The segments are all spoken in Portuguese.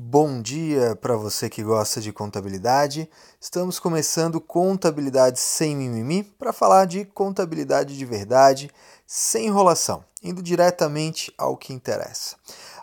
Bom dia para você que gosta de contabilidade. Estamos começando Contabilidade Sem Mimimi para falar de contabilidade de verdade, sem enrolação, indo diretamente ao que interessa.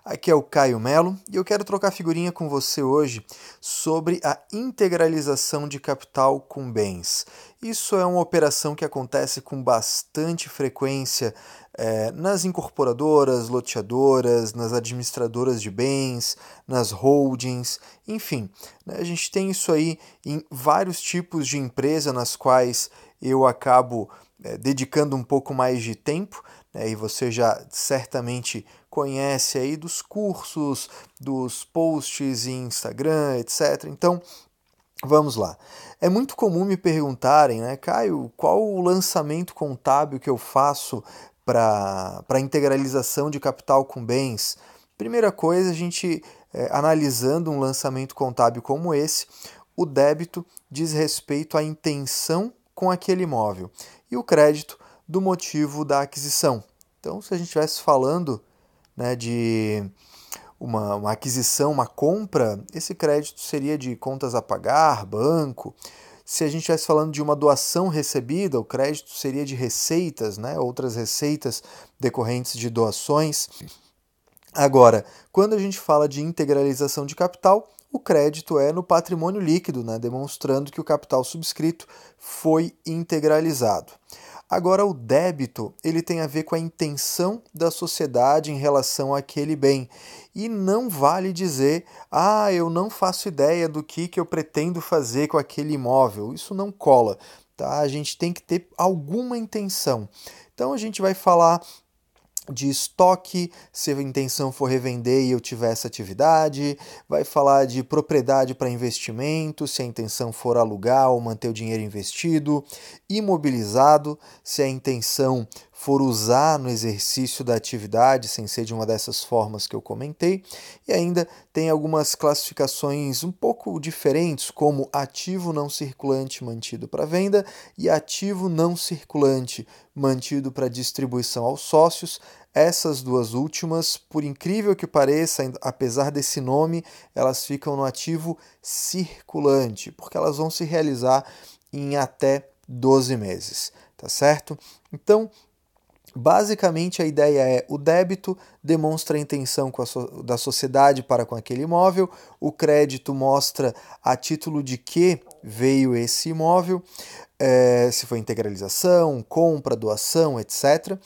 Aqui é o Caio Melo e eu quero trocar figurinha com você hoje sobre a integralização de capital com bens. Isso é uma operação que acontece com bastante frequência é, nas incorporadoras, loteadoras, nas administradoras de bens, nas holdings, enfim. Né, a gente tem isso aí em vários tipos de empresa nas quais eu acabo é, dedicando um pouco mais de tempo, né, e você já certamente conhece aí dos cursos, dos posts em Instagram, etc. Então, vamos lá. É muito comum me perguntarem, né, Caio, qual o lançamento contábil que eu faço para a integralização de capital com bens? Primeira coisa, a gente é, analisando um lançamento contábil como esse, o débito diz respeito à intenção com aquele imóvel e o crédito do motivo da aquisição. Então, se a gente estivesse falando né, de uma, uma aquisição, uma compra, esse crédito seria de contas a pagar, banco. Se a gente estivesse falando de uma doação recebida, o crédito seria de receitas, né, outras receitas decorrentes de doações. Agora, quando a gente fala de integralização de capital, o crédito é no patrimônio líquido, né, demonstrando que o capital subscrito foi integralizado. Agora o débito, ele tem a ver com a intenção da sociedade em relação àquele bem. E não vale dizer: "Ah, eu não faço ideia do que que eu pretendo fazer com aquele imóvel". Isso não cola, tá? A gente tem que ter alguma intenção. Então a gente vai falar de estoque, se a intenção for revender e eu tiver essa atividade, vai falar de propriedade para investimento, se a intenção for alugar ou manter o dinheiro investido, imobilizado, se a intenção for usar no exercício da atividade, sem ser de uma dessas formas que eu comentei, e ainda tem algumas classificações um pouco diferentes, como ativo não circulante mantido para venda e ativo não circulante mantido para distribuição aos sócios. Essas duas últimas, por incrível que pareça, apesar desse nome, elas ficam no ativo circulante, porque elas vão se realizar em até 12 meses, tá certo? Então, Basicamente, a ideia é o débito demonstra a intenção a da sociedade para com aquele imóvel, o crédito mostra a título de que veio esse imóvel, é, se foi integralização, compra, doação, etc.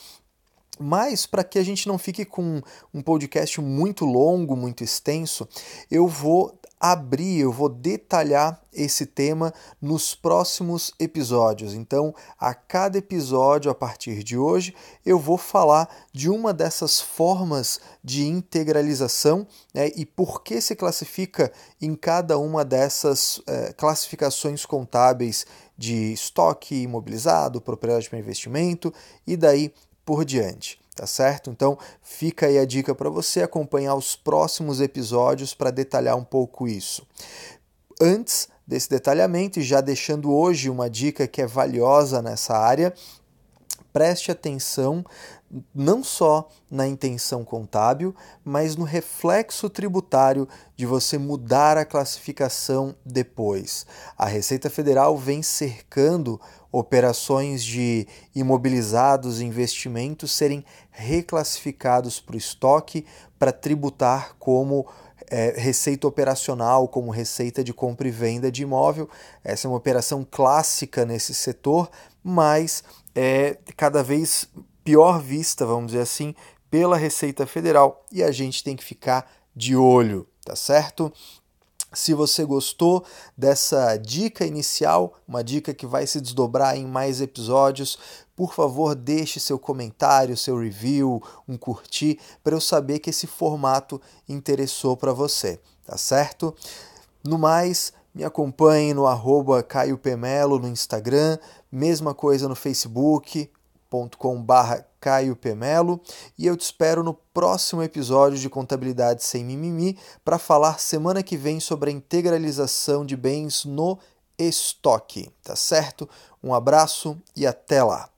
Mas, para que a gente não fique com um podcast muito longo, muito extenso, eu vou abrir, eu vou detalhar esse tema nos próximos episódios. Então, a cada episódio a partir de hoje, eu vou falar de uma dessas formas de integralização né, e por que se classifica em cada uma dessas é, classificações contábeis de estoque imobilizado, propriedade para investimento e daí por diante tá certo? Então fica aí a dica para você acompanhar os próximos episódios para detalhar um pouco isso. Antes desse detalhamento e já deixando hoje uma dica que é valiosa nessa área, preste atenção não só na intenção contábil, mas no reflexo tributário de você mudar a classificação depois. A Receita Federal vem cercando operações de imobilizados e investimentos serem reclassificados para o estoque para tributar como é, receita operacional, como receita de compra e venda de imóvel. Essa é uma operação clássica nesse setor, mas é cada vez pior vista, vamos dizer assim, pela Receita Federal e a gente tem que ficar de olho, tá certo? Se você gostou dessa dica inicial, uma dica que vai se desdobrar em mais episódios, por favor, deixe seu comentário, seu review, um curtir, para eu saber que esse formato interessou para você, tá certo? No mais, me acompanhe no arroba Caio Pemelo no Instagram, mesma coisa no Facebook, youtube.com.br Caio Pemelo e eu te espero no próximo episódio de Contabilidade Sem Mimimi para falar semana que vem sobre a integralização de bens no estoque, tá certo? Um abraço e até lá!